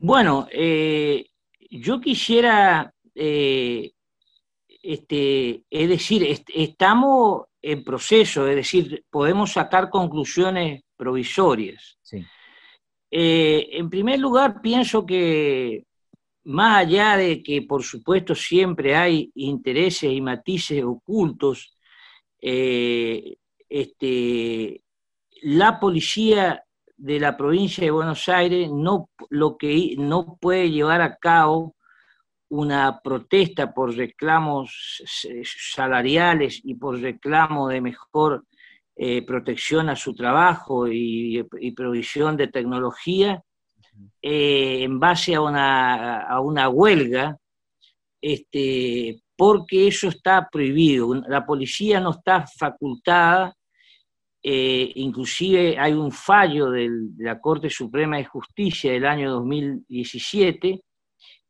Bueno, eh, yo quisiera, eh, este, es decir, estamos en proceso, es decir, podemos sacar conclusiones provisorias. Eh, en primer lugar, pienso que más allá de que, por supuesto, siempre hay intereses y matices ocultos, este, la policía de la provincia de Buenos Aires no, lo que, no puede llevar a cabo una protesta por reclamos salariales y por reclamo de mejor eh, protección a su trabajo y, provisión de tecnología eh, en base a una, a una huelga, este, porque eso está prohibido. La policía no está facultada eh, inclusive hay un fallo de la Corte Suprema de Justicia del año 2017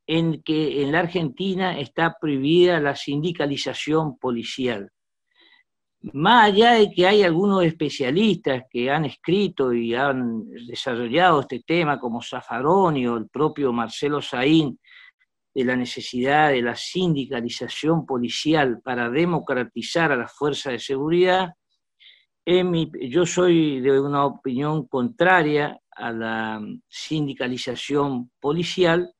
en que en la Argentina está prohibida la sindicalización policial. Más allá de que hay algunos especialistas que han escrito y han desarrollado este tema, como Zaffaroni o el propio Marcelo Saín, de la necesidad de la sindicalización policial para democratizar a las fuerzas de seguridad, yo soy de una opinión contraria a la sindicalización policial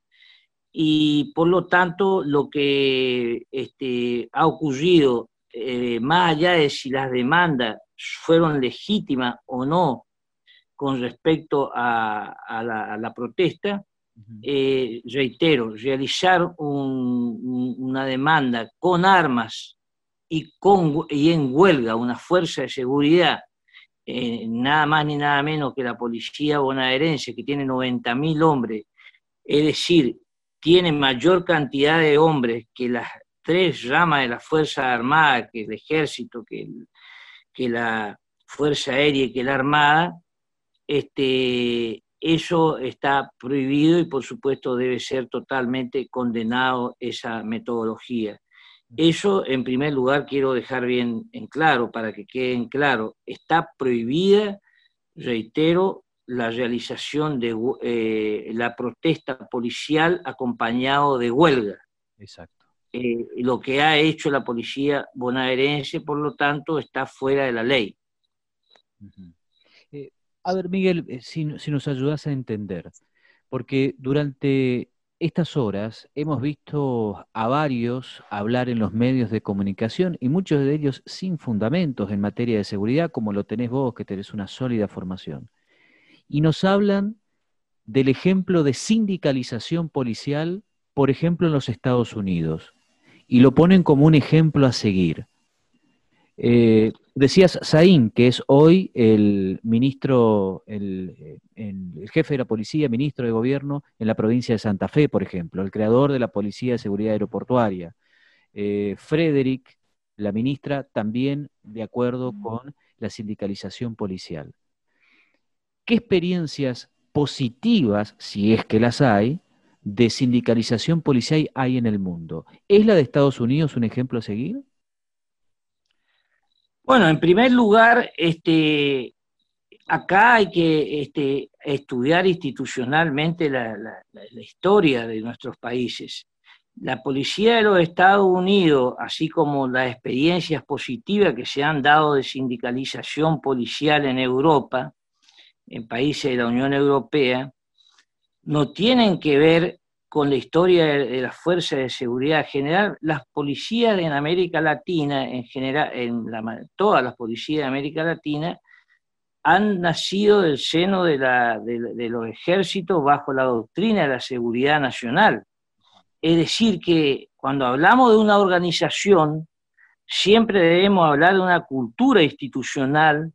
y por lo tanto lo que este, ha ocurrido, eh, más allá de si las demandas fueron legítimas o no con respecto a, la, protesta, eh, reitero, realizar una demanda con armas y, con, y en huelga una fuerza de seguridad, eh, nada más ni nada menos que la policía bonaerense, que tiene 90.000 hombres, es decir, tiene mayor cantidad de hombres que las tres ramas de la Fuerza Armada, que el ejército, que, que la Fuerza Aérea y que la Armada, este, eso está prohibido y por supuesto debe ser totalmente condenado esa metodología. Eso, en primer lugar, quiero dejar bien en claro, para que quede en claro, está prohibida, reitero, la realización de eh, la protesta policial acompañado de huelga. Exacto. Eh, lo que ha hecho la policía bonaerense, por lo tanto, está fuera de la ley. Eh, a ver, Miguel, si, si nos ayudas a entender, porque durante estas horas hemos visto a varios hablar en los medios de comunicación y muchos de ellos sin fundamentos en materia de seguridad, como lo tenés vos, que tenés una sólida formación. Y nos hablan del ejemplo de sindicalización policial, por ejemplo, en los Estados Unidos, y lo ponen como un ejemplo a seguir. Eh, decías Saín, que es hoy el ministro, el, jefe de la policía, ministro de gobierno en la provincia de Santa Fe, por ejemplo, el creador de la Policía de Seguridad Aeroportuaria. Eh, Frederick, la ministra, también de acuerdo con la sindicalización policial. ¿Qué experiencias positivas, si es que las hay, de sindicalización policial hay en el mundo? ¿Es la de Estados Unidos un ejemplo a seguir? Bueno, en primer lugar, este, acá hay que este, estudiar institucionalmente la, historia de nuestros países. La policía de los Estados Unidos, así como las experiencias positivas que se han dado de sindicalización policial en Europa, en países de la Unión Europea, no tienen que ver con la historia de, las fuerzas de seguridad general, las policías en América Latina, en general, en todas las policías de América Latina, han nacido del seno de, de, los ejércitos bajo la doctrina de la seguridad nacional. Es decir, que cuando hablamos de una organización, siempre debemos hablar de una cultura institucional,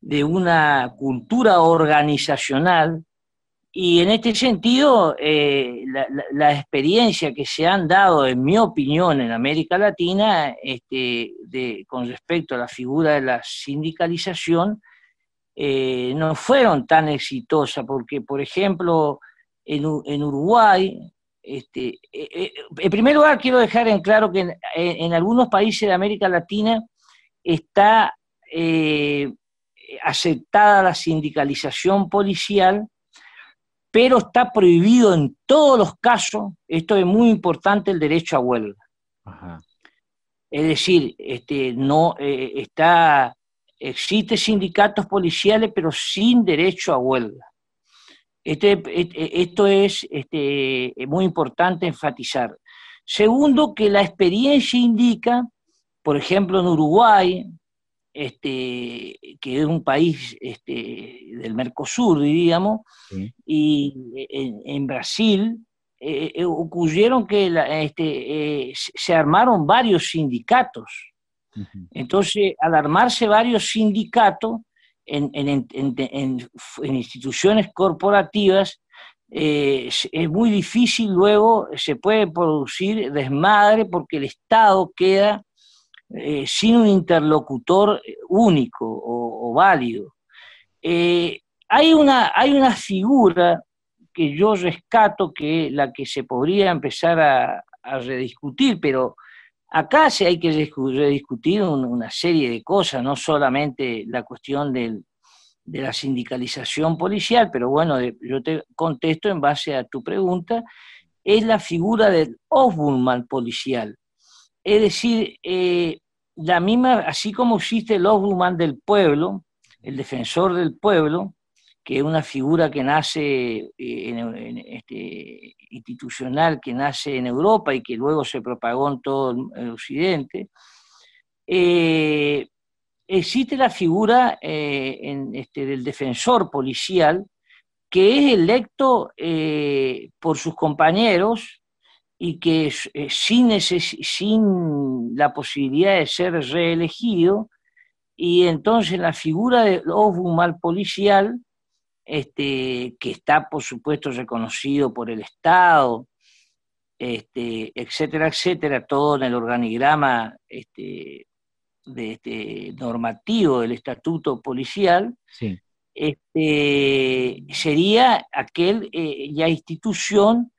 de una cultura organizacional y en este sentido, eh, la, experiencia que se han dado, en mi opinión, en América Latina, este, con respecto a la figura de la sindicalización, eh, no fueron tan exitosas, porque, por ejemplo, en, Uruguay, este, eh, en primer lugar quiero dejar en claro que en, en algunos países de América Latina está aceptada la sindicalización policial, pero está prohibido en todos los casos, esto es muy importante, el derecho a huelga. Es decir, este, no eh, está, existe sindicatos policiales, pero sin derecho a huelga. Este, este, esto es este, muy importante enfatizar. Segundo, que la experiencia indica, por ejemplo, en Uruguay, este, que es un país este, del Mercosur, diríamos, y en, Brasil eh, eh, ocurrieron que este, eh, se armaron varios sindicatos. Entonces, al armarse varios sindicatos, en, instituciones corporativas, eh, es muy difícil luego, se puede producir desmadre porque el Estado queda eh, sin un interlocutor único o, válido. Eh, hay, una, hay una figura que yo rescato que la que se podría empezar a, a rediscutir, pero Acá sí hay que rediscutir una serie de cosas, no solamente la cuestión de la sindicalización policial, pero bueno, yo te contesto en base a tu pregunta, es la figura del ombudsman policial. Es decir, eh, la misma, así como existe el ombudsman del pueblo, el defensor del pueblo, que es una figura que nace eh, en, este, institucional, que nace en Europa y que luego se propagó en todo el Occidente, eh, existe la figura este, del defensor policial que es electo por sus compañeros y que sin, sin la posibilidad de ser reelegido, y entonces la figura del mal policial este, que está, por supuesto, reconocido por el Estado, este, etcétera, etcétera, todo en el organigrama este, de este, normativo del estatuto policial, este, sería aquel eh, ya institución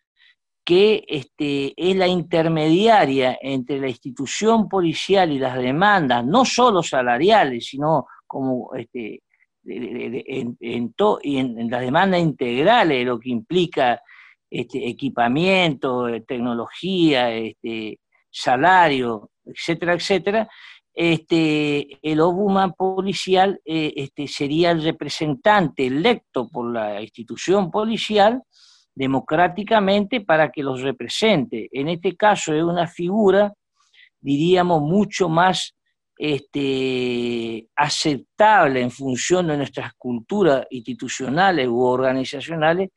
que este, es la intermediaria entre la institución policial y las demandas, no solo salariales, sino como este, en, y en, las demandas integrales, lo que implica este, equipamiento, eh, tecnología, este, salario, etcétera, etcétera, este, el ombudsman policial eh, este, sería el representante electo por la institución policial democráticamente para que los represente. En este caso es una figura, diríamos, mucho más este, aceptable en función de nuestras culturas institucionales u organizacionales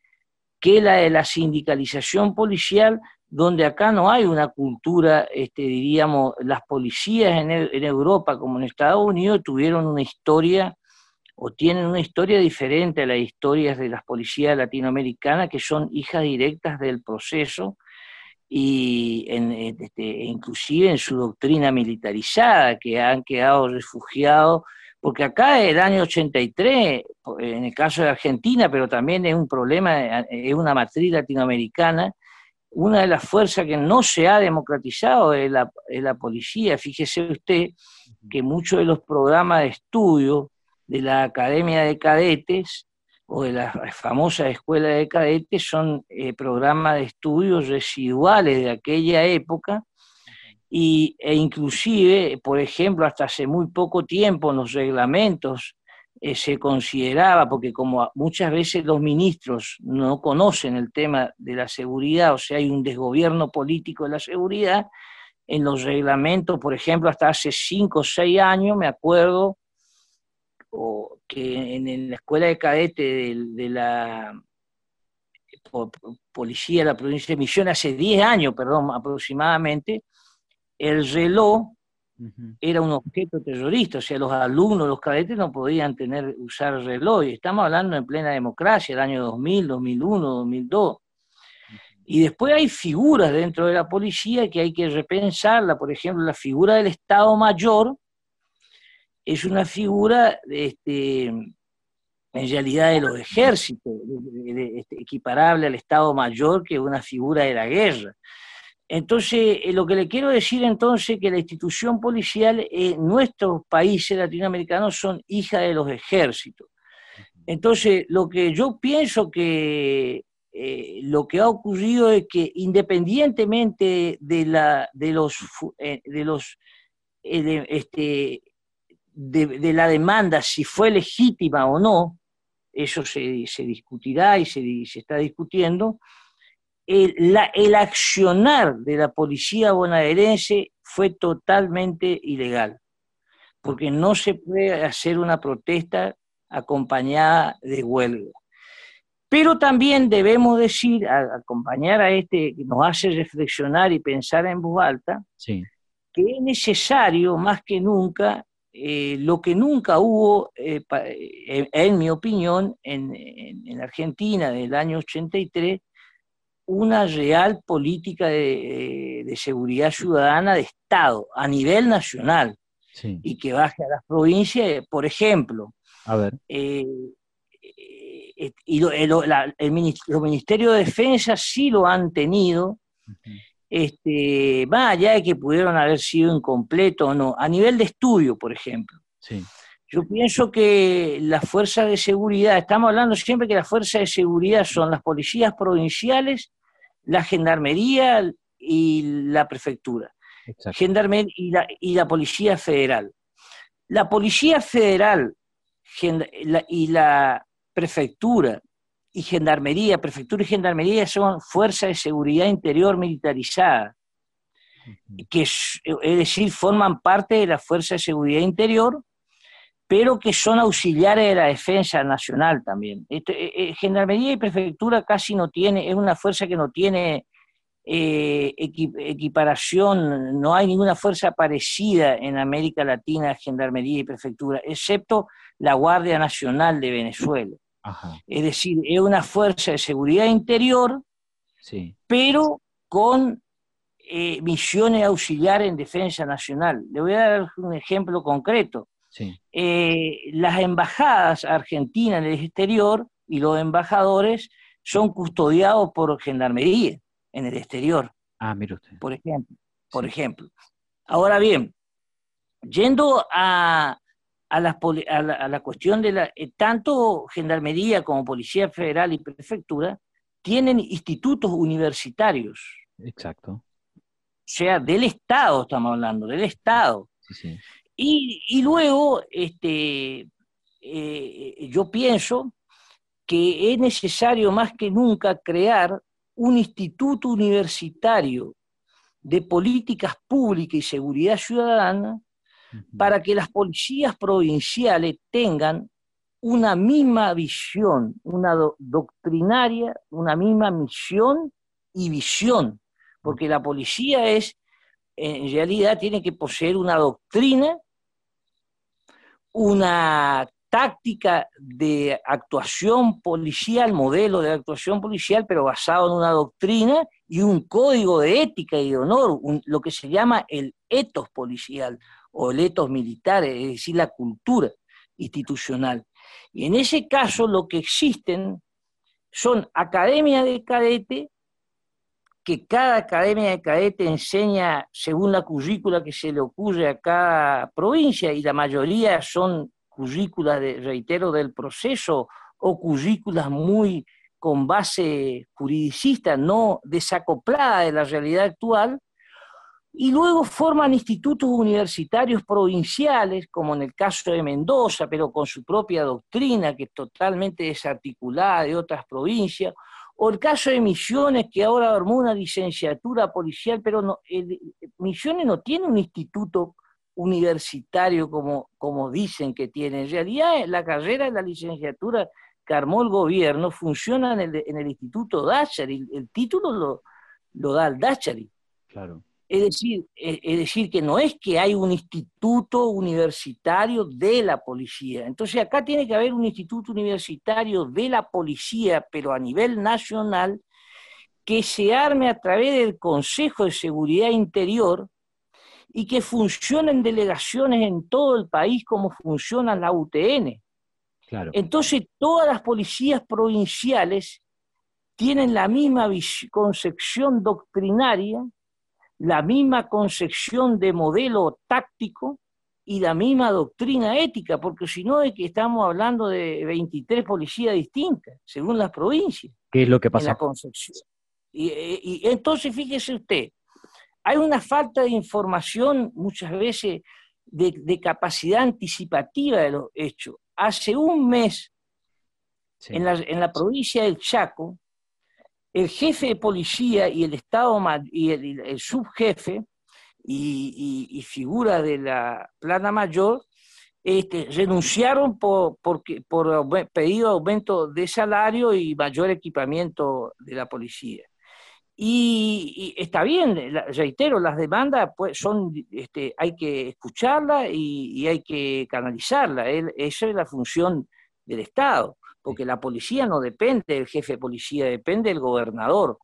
que la de la sindicalización policial, donde acá no hay una cultura, este, diríamos, las policías en, en Europa como en Estados Unidos tuvieron una historia o tienen una historia diferente a las historias de las policías latinoamericanas, que son hijas directas del proceso, y en, este, inclusive en su doctrina militarizada, que han quedado refugiados, porque acá el año 83, en el caso de Argentina, pero también es un problema, es una matriz latinoamericana, una de las fuerzas que no se ha democratizado es la, es la policía. Fíjese usted que muchos de los programas de estudio de la Academia de Cadetes o de la famosa escuela de cadetes son eh, programas de estudios residuales de aquella época y, e inclusive, por ejemplo, hasta hace muy poco tiempo en los reglamentos eh, se consideraba, porque como muchas veces los ministros no conocen el tema de la seguridad, o sea, hay un desgobierno político de la seguridad, en los reglamentos, por ejemplo, hasta hace cinco o seis años, me acuerdo, o que en, la escuela de cadete de, la policía de la provincia de Misiones, hace 10 años, perdón, aproximadamente, el reloj era un objeto terrorista, o sea, los alumnos, los cadetes no podían tener, usar reloj, y estamos hablando en plena democracia, el año 2000, 2001, 2002. Y después hay figuras dentro de la policía que hay que repensarla, por ejemplo, la figura del Estado Mayor, es una figura este, en realidad de los ejércitos, este, equiparable al Estado Mayor que una figura de la guerra. Entonces, eh, lo que le quiero decir entonces es que la institución policial en nuestros países latinoamericanos son hijas de los ejércitos. Entonces, lo que yo pienso que eh, lo que ha ocurrido es que independientemente de, la, de los, eh, de los este, de, la demanda, si fue legítima o no, eso se, discutirá y se, se, está discutiendo, el, el accionar de la policía bonaerense fue totalmente ilegal, porque no se puede hacer una protesta acompañada de huelga. Pero también debemos decir, acompañar a este que nos hace reflexionar y pensar en voz alta, que es necesario más que nunca, eh, lo que nunca hubo, eh, en, mi opinión, en, en, Argentina del año 83, una real política de, seguridad ciudadana de Estado a nivel nacional y que baje a las provincias, por ejemplo. A ver. Eh, y el, los ministerios de Defensa sí lo han tenido, este, más allá de que pudieron haber sido incompletos o no, a nivel de estudio, por ejemplo. Yo pienso que las fuerzas de seguridad, estamos hablando siempre que las fuerzas de seguridad son las policías provinciales, la gendarmería y la prefectura. Gendarmería y la, y la policía federal. La policía federal y la prefectura y gendarmería, prefectura y gendarmería son fuerzas de seguridad interior militarizadas, que es, decir, forman parte de la fuerza de seguridad interior, pero que son auxiliares de la defensa nacional también. Eh, eh, gendarmería y prefectura casi no tiene, es una fuerza que no tiene eh, equiparación, no hay ninguna fuerza parecida en América Latina, gendarmería y prefectura, excepto la Guardia Nacional de Venezuela. Es decir, es una fuerza de seguridad interior, pero con eh, misiones auxiliares en defensa nacional. Le voy a dar un ejemplo concreto. Eh, las embajadas argentinas en el exterior y los embajadores son custodiados por gendarmería en el exterior. Ah, mire usted. Por ejemplo. Por ejemplo. Ahora bien, yendo a, a la, a la, cuestión de la... Eh, tanto Gendarmería como Policía Federal y Prefectura tienen institutos universitarios. Exacto. O sea, del Estado estamos hablando, del Estado. Y, luego, este, eh, yo pienso que es necesario más que nunca crear un instituto universitario de políticas públicas y seguridad ciudadana para que las policías provinciales tengan una misma visión, una doctrinaria, una misma misión y visión, porque la policía es, en realidad, tiene que poseer una doctrina, una táctica de actuación policial, modelo de actuación policial, pero basado en una doctrina y un código de ética y de honor, lo que se llama el etos policial, o letos militares, es decir, la cultura institucional. Y en ese caso lo que existen son academias de cadete, que cada academia de cadete enseña según la currícula que se le ocurre a cada provincia, y la mayoría son currículas, de, reitero, del proceso o currículas muy con base juridicista, no desacoplada de la realidad actual, y luego forman institutos universitarios provinciales, como en el caso de Mendoza, pero con su propia doctrina, que es totalmente desarticulada de otras provincias, o el caso de Misiones, que ahora armó una licenciatura policial, pero no, Misiones no tiene un instituto universitario como, como dicen que tiene. En realidad, la carrera de la licenciatura que armó el gobierno funciona en el, el Instituto Dachary, el, título lo, lo da el Dachary. Claro. Es decir, es decir, que no es que hay un instituto universitario de la policía. Entonces acá tiene que haber un instituto universitario de la policía, pero a nivel nacional, que se arme a través del Consejo de Seguridad Interior y que funcione en delegaciones en todo el país como funciona la UTN. Claro. Entonces todas las policías provinciales tienen la misma concepción doctrinaria la misma concepción de modelo táctico y la misma doctrina ética, porque si no es que estamos hablando de 23 policías distintas, según las provincias. ¿Qué es lo que pasa? Y, entonces, fíjese usted, hay una falta de información muchas veces de, capacidad anticipativa de los hechos. Hace un mes, en, la, provincia del Chaco, el jefe de policía y el Estado y el, subjefe y, figura de la plana mayor este, renunciaron por, pedido de aumento de salario y mayor equipamiento de la policía. Y, está bien, reitero, las demandas pues, son, este, hay que escucharlas y, hay que canalizarlas. esa es la función del Estado, porque la policía no depende del jefe de policía, depende del gobernador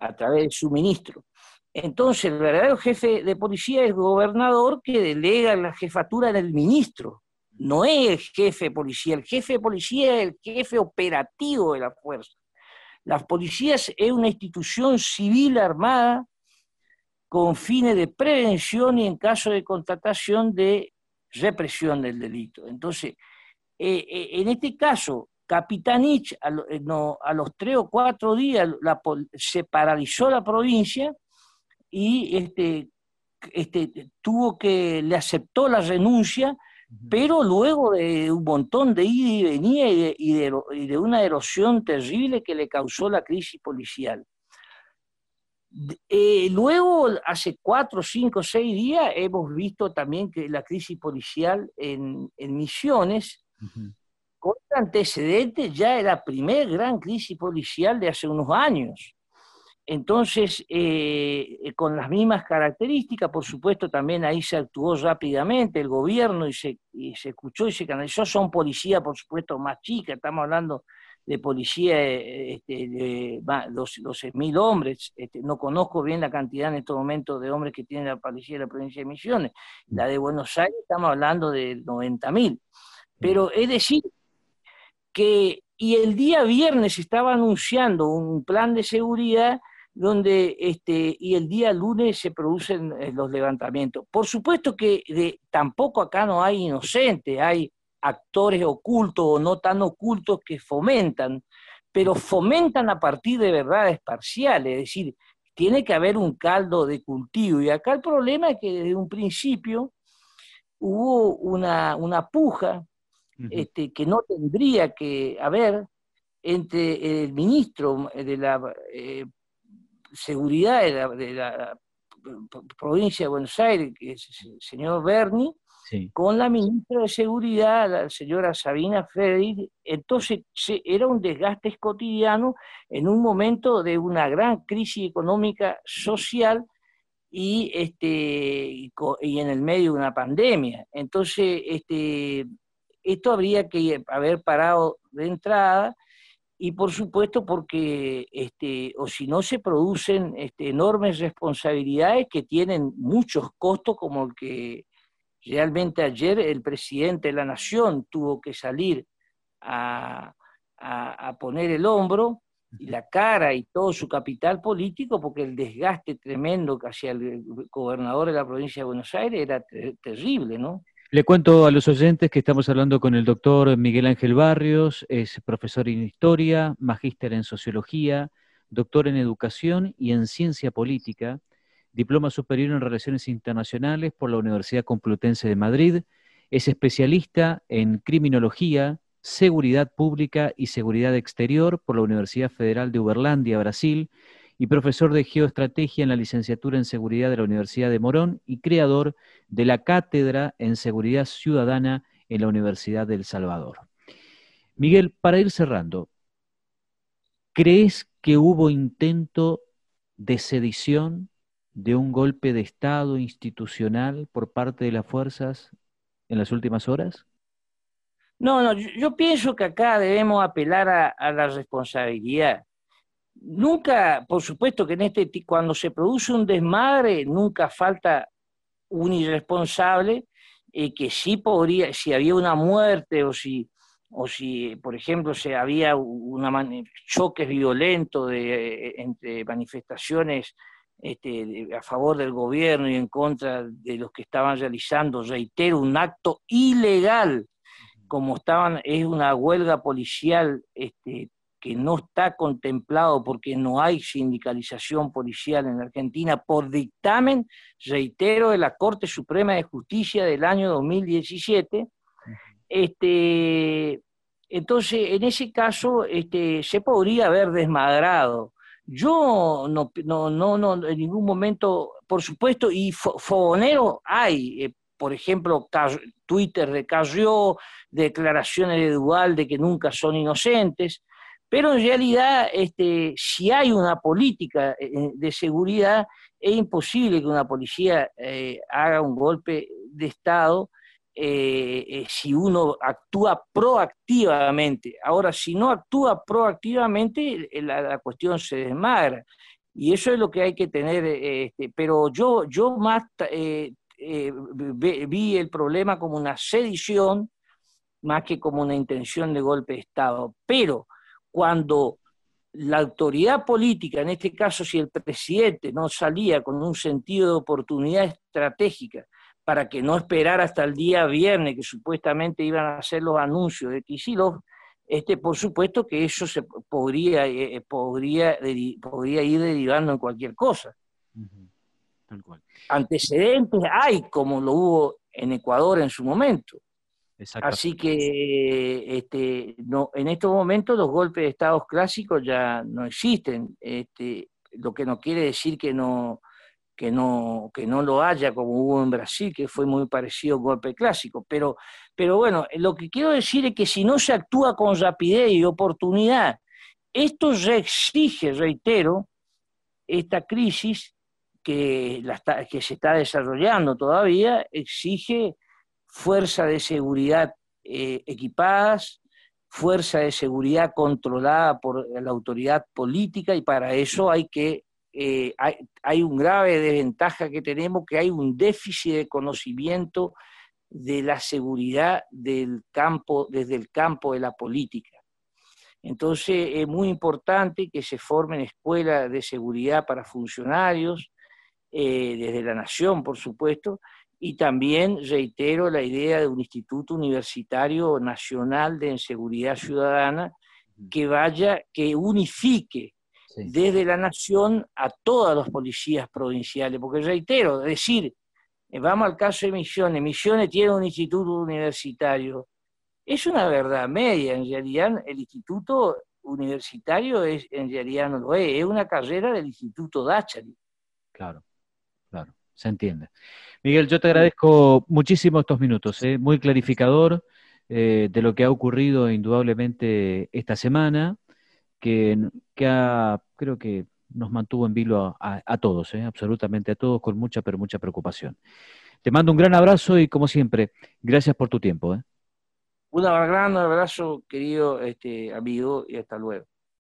a través de su ministro. Entonces, el verdadero jefe de policía es el gobernador que delega la jefatura del ministro. No es el jefe de policía, el jefe de policía es el jefe operativo de la fuerza. Las policías es una institución civil armada con fines de prevención y en caso de contratación de represión del delito. Entonces, eh, eh, en este caso, Capitanich, a, eh, a, los tres o cuatro días se paralizó la provincia y este, este, tuvo que, le aceptó la renuncia pero luego de un montón de ida y venida y de, una erosión terrible que le causó la crisis policial. Eh, luego, hace cuatro, cinco, seis días, hemos visto también que la crisis policial en, Misiones, con antecedentes, ya era la primera gran crisis policial de hace unos años. Entonces, eh, eh, con las mismas características, por supuesto, también ahí se actuó rápidamente el gobierno y se, escuchó y se canalizó. Son policías, por supuesto, más chicas, estamos hablando de policía este, de 12.000 hombres. Este, no conozco bien la cantidad en estos momentos de hombres que tiene la policía de la provincia de Misiones. La de Buenos Aires estamos hablando de 90.000. Pero es decir, que y el día viernes estaba anunciando un plan de seguridad donde este, y el día lunes se producen eh, los levantamientos. Por supuesto que tampoco acá no hay inocentes, hay actores ocultos o no tan ocultos que fomentan, pero fomentan a partir de verdades parciales, es decir, tiene que haber un caldo de cultivo. Y acá el problema es que desde un principio hubo una, una puja este, que no tendría que haber entre el ministro de la eh, seguridad de la, provincia de Buenos Aires, que es el señor Berni, con la ministra de Seguridad, la señora Sabina Frederick. Entonces era un desgaste cotidiano en un momento de una gran crisis económica social y, este, y en el medio de una pandemia. Entonces, este, esto habría que haber parado de entrada y por supuesto porque, este, o si no, se producen este, enormes responsabilidades que tienen muchos costos, como el que realmente ayer el presidente de la Nación tuvo que salir a, poner el hombro y la cara y todo su capital político, porque el desgaste tremendo que hacía el gobernador de la provincia de Buenos Aires era terrible, ¿no? Le cuento a los oyentes que estamos hablando con el doctor Miguel Ángel Barrios, es profesor en historia, magíster en sociología, doctor en educación y en ciencia política, diploma superior en relaciones internacionales por la Universidad Complutense de Madrid, es especialista en criminología, seguridad pública y seguridad exterior por la Universidad Federal de Uberlandia, Brasil, y profesor de geoestrategia en la licenciatura en seguridad de la Universidad de Morón y creador de la cátedra en seguridad ciudadana en la Universidad del Salvador. Miguel, para ir cerrando, ¿crees que hubo intento de sedición de un golpe de Estado institucional por parte de las fuerzas en las últimas horas? No, no, yo, pienso que acá debemos apelar a la responsabilidad nunca, por supuesto que en este cuando se produce un desmadre, nunca falta un irresponsable eh, que sí podría, si había una muerte o si, o si por ejemplo, se había una choques violentos de, eh, entre manifestaciones este, a favor del gobierno y en contra de los que estaban realizando, reitero, un acto ilegal, como estaban, es una huelga policial este, que no está contemplado porque no hay sindicalización policial en Argentina por dictamen, reitero, de la Corte Suprema de Justicia del año 2017. Este, entonces, en ese caso, este, se podría haber desmadrado. Yo no, no, no, no en ningún momento, por supuesto, y fogonero hay, eh, por ejemplo, Twitter de Carrió, declaraciones de Dual de que nunca son inocentes, pero en realidad, este, si hay una política eh, de seguridad, es imposible que una policía eh, haga un golpe de Estado eh, si uno actúa proactivamente. Ahora, si no actúa proactivamente, la, cuestión se desmagra. Y eso es lo que hay que tener. Este, pero yo, yo más vi el problema como una sedición más que como una intención de golpe de Estado. Pero cuando la autoridad política, en este caso si el presidente no salía con un sentido de oportunidad estratégica para que no esperara hasta el día viernes que supuestamente iban a hacer los anuncios de Kisilov, este, por supuesto que eso se podría, eh, podría, podría ir derivando en cualquier cosa. Antecedentes hay, como lo hubo en Ecuador en su momento. Así que este, no, en estos momentos los golpes de estados clásicos ya no existen, este, lo que no quiere decir que no, que, no, que no lo haya como hubo en Brasil, que fue muy parecido a un golpe clásico. Pero, pero bueno, lo que quiero decir es que si no se actúa con rapidez y oportunidad, esto ya exige, reitero, esta crisis que, la, que se está desarrollando todavía, exige fuerza de seguridad eh, equipadas, fuerza de seguridad controlada por la autoridad política y para eso hay que eh, hay, un grave desventaja que tenemos que hay un déficit de conocimiento de la seguridad del campo desde el campo de la política. Entonces es muy importante que se formen escuelas de seguridad para funcionarios, eh, desde la nación, por supuesto, y también reitero la idea de un Instituto Universitario Nacional de Seguridad Ciudadana que vaya, que unifique desde la nación a todas las policías provinciales, porque reitero, decir, eh, vamos al caso de Misiones, Misiones tiene un instituto universitario, es una verdad media, en realidad el instituto universitario es, en realidad no lo es, es una carrera del Instituto Dachari. Claro, claro, se entiende. Miguel, yo te agradezco muchísimo estos minutos, ¿eh? muy clarificador eh, de lo que ha ocurrido indudablemente esta semana, que, creo que nos mantuvo en vilo a, todos, ¿eh? absolutamente a todos, con mucha, pero mucha preocupación. Te mando un gran abrazo y, como siempre, gracias por tu tiempo. Un gran abrazo, querido este, amigo, y hasta luego.